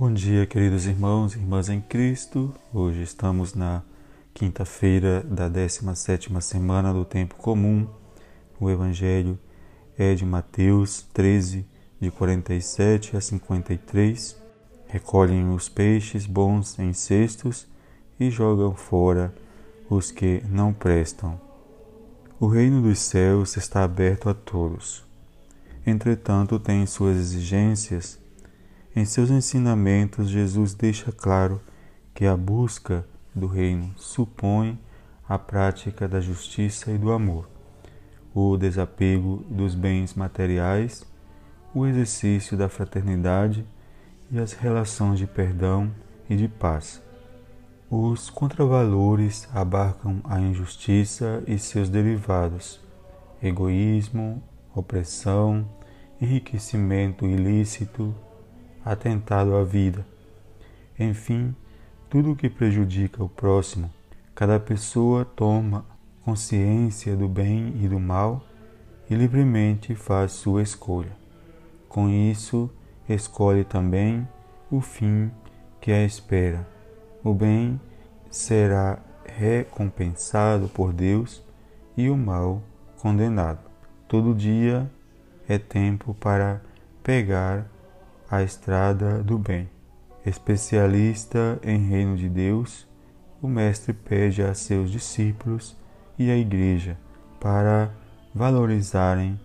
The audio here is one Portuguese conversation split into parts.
Bom dia, queridos irmãos e irmãs em Cristo. Hoje estamos na quinta-feira da 17ª semana do tempo comum. O evangelho é de Mateus 13, de 47 a 53. Recolhem os peixes bons em cestos e jogam fora os que não prestam. O reino dos céus está aberto a todos. Entretanto, tem suas exigências em seus ensinamentos, Jesus deixa claro que a busca do reino supõe a prática da justiça e do amor, o desapego dos bens materiais, o exercício da fraternidade e as relações de perdão e de paz. Os contravalores abarcam a injustiça e seus derivados, egoísmo, opressão, enriquecimento ilícito, atentado à vida. Enfim, tudo o que prejudica o próximo, cada pessoa toma consciência do bem e do mal e livremente faz sua escolha. Com isso, escolhe também o fim que a espera. O bem será recompensado por Deus e o mal condenado. Todo dia é tempo para pegar a estrada do bem. Especialista em reino de Deus, o Mestre pede a seus discípulos e à Igreja para valorizarem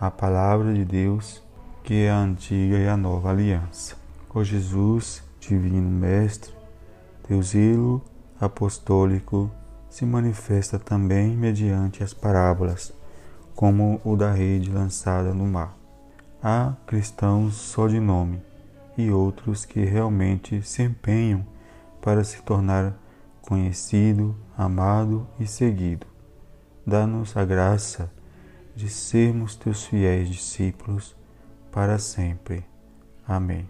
a palavra de Deus, que é a antiga e a nova aliança. Ó Jesus, Divino Mestre, teu zelo apostólico se manifesta também mediante as parábolas, como o da rede lançada no mar. Há cristãos só de nome e outros que realmente se empenham para se tornar conhecido, amado e seguido. Dá-nos a graça de sermos teus fiéis discípulos para sempre. Amém.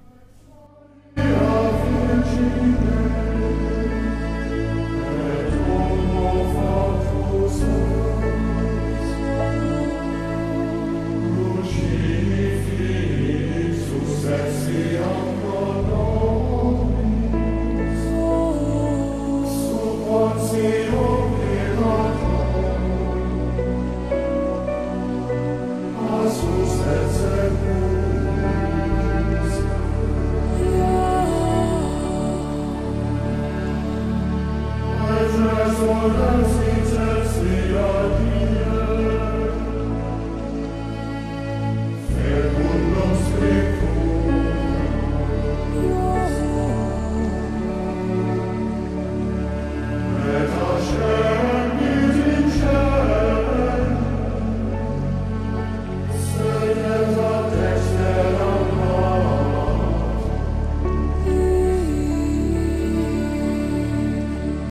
for the sins